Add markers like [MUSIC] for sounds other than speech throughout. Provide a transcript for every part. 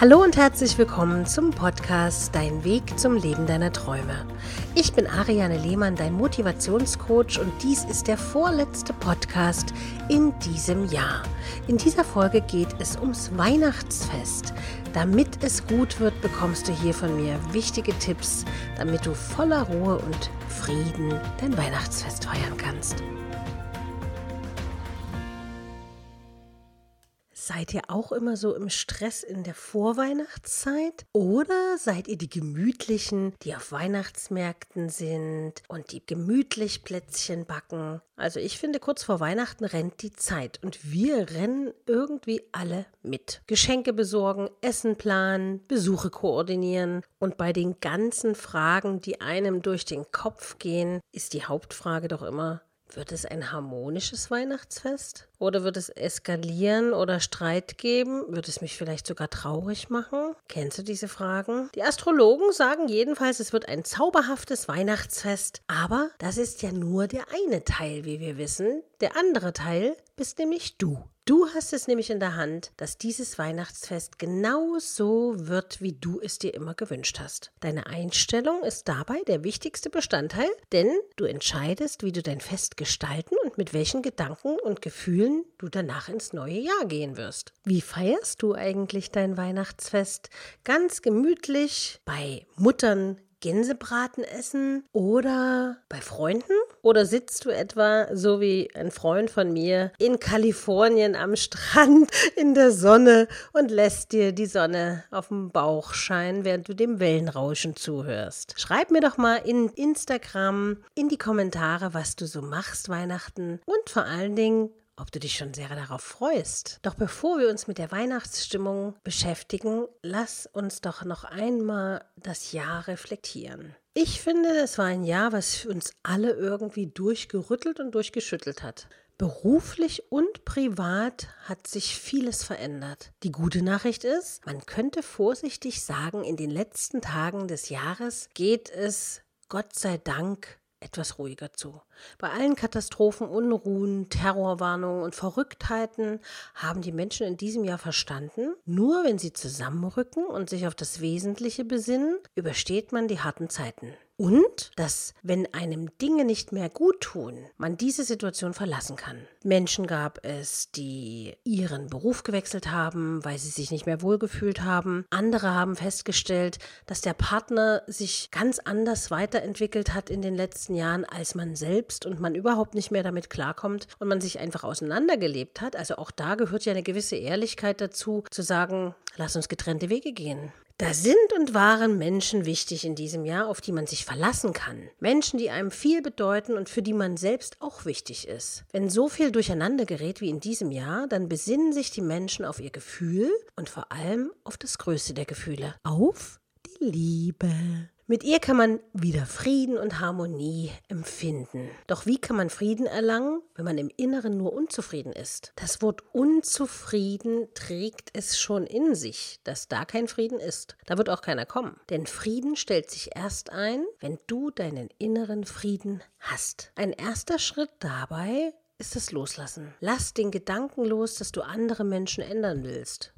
Hallo und herzlich willkommen zum Podcast Dein Weg zum Leben deiner Träume. Ich bin Ariane Lehmann, dein Motivationscoach und dies ist der vorletzte Podcast in diesem Jahr. In dieser Folge geht es ums Weihnachtsfest. Damit es gut wird, bekommst du hier von mir wichtige Tipps, damit du voller Ruhe und Frieden dein Weihnachtsfest feiern kannst. Seid ihr auch immer so im Stress in der Vorweihnachtszeit? Oder seid ihr die Gemütlichen, die auf Weihnachtsmärkten sind und die gemütlich Plätzchen backen? Also ich finde, kurz vor Weihnachten rennt die Zeit und wir rennen irgendwie alle mit. Geschenke besorgen, Essen planen, Besuche koordinieren. Und bei den ganzen Fragen, die einem durch den Kopf gehen, ist die Hauptfrage doch immer, wird es ein harmonisches Weihnachtsfest? Oder wird es eskalieren oder Streit geben? Wird es mich vielleicht sogar traurig machen? Kennst du diese Fragen? Die Astrologen sagen jedenfalls, es wird ein zauberhaftes Weihnachtsfest. Aber das ist ja nur der eine Teil, wie wir wissen. Der andere Teil bist nämlich du. Du hast es nämlich in der Hand, dass dieses Weihnachtsfest genau so wird, wie du es dir immer gewünscht hast. Deine Einstellung ist dabei der wichtigste Bestandteil, denn du entscheidest, wie du dein Fest gestalten und mit welchen Gedanken und Gefühlen du danach ins neue Jahr gehen wirst. Wie feierst du eigentlich dein Weihnachtsfest? Ganz gemütlich bei Muttern, Gänsebraten essen oder bei Freunden? Oder sitzt du etwa, so wie ein Freund von mir, in Kalifornien am Strand [LAUGHS] in der Sonne und lässt dir die Sonne auf dem Bauch scheinen, während du dem Wellenrauschen zuhörst? Schreib mir doch mal in Instagram, in die Kommentare, was du so machst Weihnachten und vor allen Dingen, ob du dich schon sehr darauf freust. Doch bevor wir uns mit der Weihnachtsstimmung beschäftigen, lass uns doch noch einmal das Jahr reflektieren. Ich finde, es war ein Jahr, was uns alle irgendwie durchgerüttelt und durchgeschüttelt hat. Beruflich und privat hat sich vieles verändert. Die gute Nachricht ist, man könnte vorsichtig sagen, in den letzten Tagen des Jahres geht es Gott sei Dank etwas ruhiger zu. Bei allen Katastrophen, Unruhen, Terrorwarnungen und Verrücktheiten haben die Menschen in diesem Jahr verstanden, nur wenn sie zusammenrücken und sich auf das Wesentliche besinnen, übersteht man die harten Zeiten. Und dass, wenn einem Dinge nicht mehr gut tun, man diese Situation verlassen kann. Menschen gab es, die ihren Beruf gewechselt haben, weil sie sich nicht mehr wohlgefühlt haben. Andere haben festgestellt, dass der Partner sich ganz anders weiterentwickelt hat in den letzten Jahren als man selbst und man überhaupt nicht mehr damit klarkommt und man sich einfach auseinandergelebt hat. Also auch da gehört ja eine gewisse Ehrlichkeit dazu, zu sagen, lass uns getrennte Wege gehen. Da sind und waren Menschen wichtig in diesem Jahr, auf die man sich verlassen kann. Menschen, die einem viel bedeuten und für die man selbst auch wichtig ist. Wenn so viel durcheinander gerät wie in diesem Jahr, dann besinnen sich die Menschen auf ihr Gefühl und vor allem auf das Größte der Gefühle. Auf die Liebe. Mit ihr kann man wieder Frieden und Harmonie empfinden. Doch wie kann man Frieden erlangen, wenn man im Inneren nur unzufrieden ist? Das Wort unzufrieden trägt es schon in sich, dass da kein Frieden ist. Da wird auch keiner kommen. Denn Frieden stellt sich erst ein, wenn du deinen inneren Frieden hast. Ein erster Schritt dabei ist das Loslassen. Lass den Gedanken los, dass du andere Menschen ändern willst.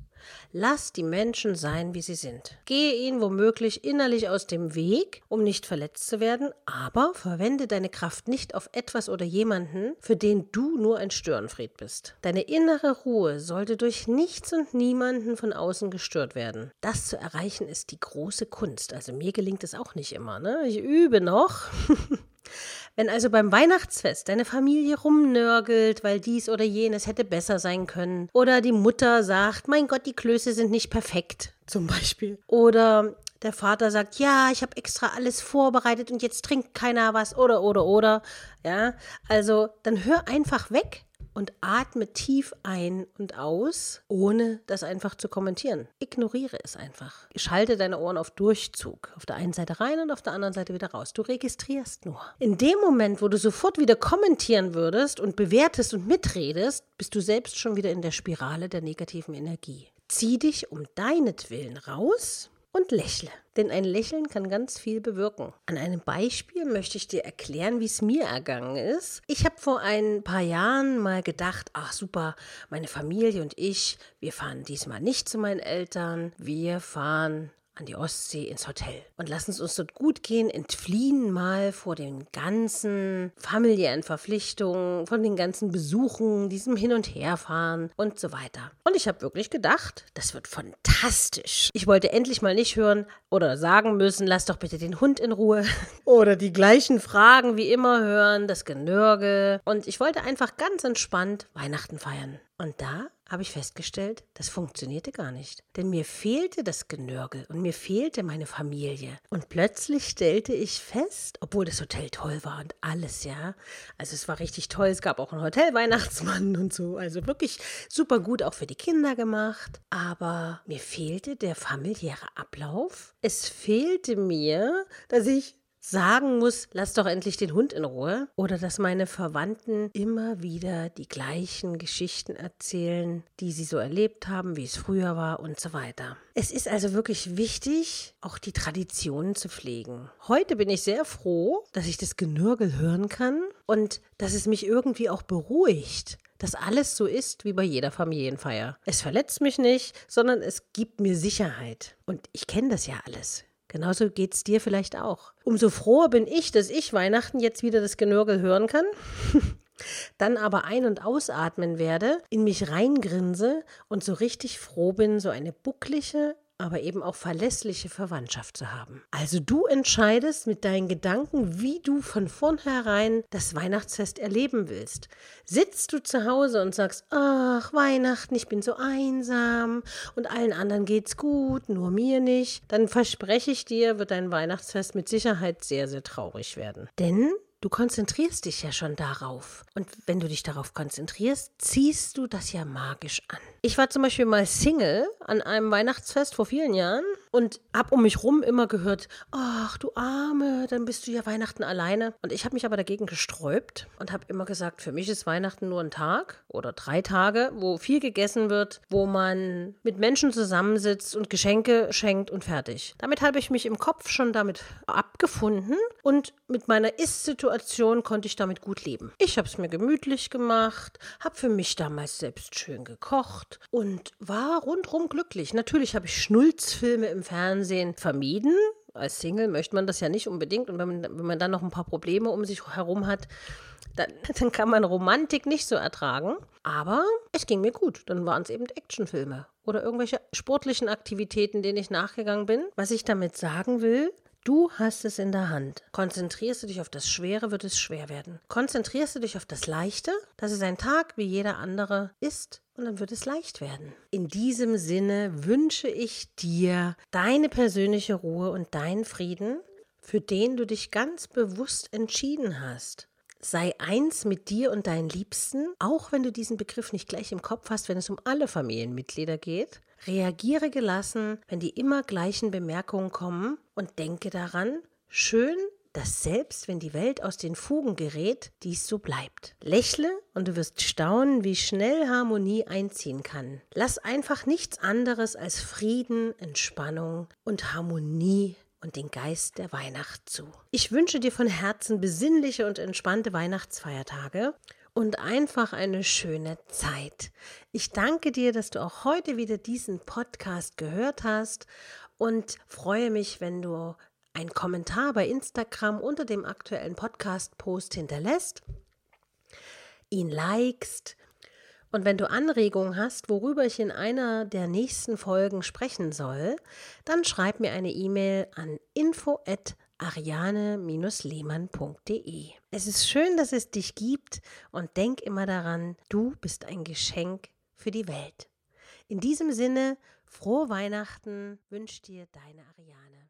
Lass die Menschen sein, wie sie sind. Gehe ihnen womöglich innerlich aus dem Weg, um nicht verletzt zu werden, aber verwende deine Kraft nicht auf etwas oder jemanden, für den du nur ein Störenfried bist. Deine innere Ruhe sollte durch nichts und niemanden von außen gestört werden. Das zu erreichen ist die große Kunst. Also mir gelingt es auch nicht immer. Ne? Ich übe noch. [LAUGHS] Wenn also beim Weihnachtsfest deine Familie rumnörgelt, weil dies oder jenes hätte besser sein können, oder die Mutter sagt, mein Gott, die Klöße sind nicht perfekt, zum Beispiel, oder der Vater sagt, ja, ich habe extra alles vorbereitet und jetzt trinkt keiner was, oder, oder, oder, ja, also dann hör einfach weg und atme tief ein und aus, ohne das einfach zu kommentieren. Ignoriere es einfach. Schalte deine Ohren auf Durchzug. Auf der einen Seite rein und auf der anderen Seite wieder raus. Du registrierst nur. In dem Moment, wo du sofort wieder kommentieren würdest und bewertest und mitredest, bist du selbst schon wieder in der Spirale der negativen Energie. Zieh dich um deinetwillen raus und lächle. Denn ein Lächeln kann ganz viel bewirken. An einem Beispiel möchte ich dir erklären, wie es mir ergangen ist. Ich habe vor ein paar Jahren mal gedacht, ach super, meine Familie und ich, wir fahren diesmal nicht zu meinen Eltern, wir fahren an die Ostsee ins Hotel und lassen es uns dort gut gehen, entfliehen mal vor den ganzen familiären Verpflichtungen, von den ganzen Besuchen, diesem Hin- und Herfahren und so weiter. Und ich habe wirklich gedacht, das wird fantastisch. Ich wollte endlich mal nicht hören oder sagen müssen, lass doch bitte den Hund in Ruhe [LAUGHS] oder die gleichen Fragen wie immer hören, das Genörgel. Und ich wollte einfach ganz entspannt Weihnachten feiern. Und da habe ich festgestellt, das funktionierte gar nicht. Denn mir fehlte das Genörgel und mir fehlte meine Familie. Und plötzlich stellte ich fest, obwohl das Hotel toll war und alles, ja. Also es war richtig toll. Es gab auch einen Hotelweihnachtsmann [LAUGHS] und so. Also wirklich super gut auch für die Kinder gemacht. Aber mir fehlte der familiäre Ablauf. Es fehlte mir, dass ich sagen muss, lass doch endlich den Hund in Ruhe. Oder dass meine Verwandten immer wieder die gleichen Geschichten erzählen, die sie so erlebt haben, wie es früher war und so weiter. Es ist also wirklich wichtig, auch die Traditionen zu pflegen. Heute bin ich sehr froh, dass ich das Genörgel hören kann und dass es mich irgendwie auch beruhigt dass alles so ist wie bei jeder Familienfeier. Es verletzt mich nicht, sondern es gibt mir Sicherheit. Und ich kenne das ja alles. Genauso geht es dir vielleicht auch. Umso froher bin ich, dass ich Weihnachten jetzt wieder das Genörgel hören kann. [LAUGHS] dann aber ein- und ausatmen werde, in mich reingrinse und so richtig froh bin, so eine bucklige, aber eben auch verlässliche Verwandtschaft zu haben. Also du entscheidest mit deinen Gedanken, wie du von vornherein das Weihnachtsfest erleben willst. Sitzt du zu Hause und sagst, ach, Weihnachten, ich bin so einsam und allen anderen geht's gut, nur mir nicht, dann verspreche ich dir, wird dein Weihnachtsfest mit Sicherheit sehr, sehr traurig werden. Denn Du konzentrierst dich ja schon darauf. Und wenn du dich darauf konzentrierst, ziehst du das ja magisch an. Ich war zum Beispiel mal Single an einem Weihnachtsfest vor vielen Jahren und habe um mich rum immer gehört, ach du Arme, dann bist du ja Weihnachten alleine. Und ich habe mich aber dagegen gesträubt und habe immer gesagt, für mich ist Weihnachten nur ein Tag oder drei Tage, wo viel gegessen wird, wo man mit Menschen zusammensitzt und Geschenke schenkt und fertig. Damit habe ich mich im Kopf schon damit abgefunden und mit meiner Ist-Situation konnte ich damit gut leben. Ich habe es mir gemütlich gemacht, habe für mich damals selbst schön gekocht und war rundrum glücklich. Natürlich habe ich Schnulzfilme im Fernsehen vermieden. Als Single möchte man das ja nicht unbedingt. Und wenn man, wenn man dann noch ein paar Probleme um sich herum hat, dann, [LAUGHS] dann kann man Romantik nicht so ertragen. Aber es ging mir gut. Dann waren es eben Actionfilme oder irgendwelche sportlichen Aktivitäten, denen ich nachgegangen bin. Was ich damit sagen will, Du hast es in der Hand. Konzentrierst du dich auf das Schwere, wird es schwer werden. Konzentrierst du dich auf das Leichte, dass es ein Tag wie jeder andere ist, und dann wird es leicht werden. In diesem Sinne wünsche ich dir deine persönliche Ruhe und deinen Frieden, für den du dich ganz bewusst entschieden hast. Sei eins mit dir und deinen Liebsten, auch wenn du diesen Begriff nicht gleich im Kopf hast, wenn es um alle Familienmitglieder geht. Reagiere gelassen, wenn die immer gleichen Bemerkungen kommen und denke daran, schön, dass selbst wenn die Welt aus den Fugen gerät, dies so bleibt. Lächle und du wirst staunen, wie schnell Harmonie einziehen kann. Lass einfach nichts anderes als Frieden, Entspannung und Harmonie und den Geist der Weihnacht zu. Ich wünsche dir von Herzen besinnliche und entspannte Weihnachtsfeiertage und einfach eine schöne Zeit. Ich danke dir, dass du auch heute wieder diesen Podcast gehört hast und freue mich, wenn du einen Kommentar bei Instagram unter dem aktuellen Podcast-Post hinterlässt, ihn likest und wenn du Anregungen hast, worüber ich in einer der nächsten Folgen sprechen soll, dann schreib mir eine E-Mail an info@ ariane-lehmann.de. Es ist schön, dass es dich gibt und denk immer daran, du bist ein Geschenk für die Welt. In diesem Sinne, frohe Weihnachten wünscht dir deine Ariane.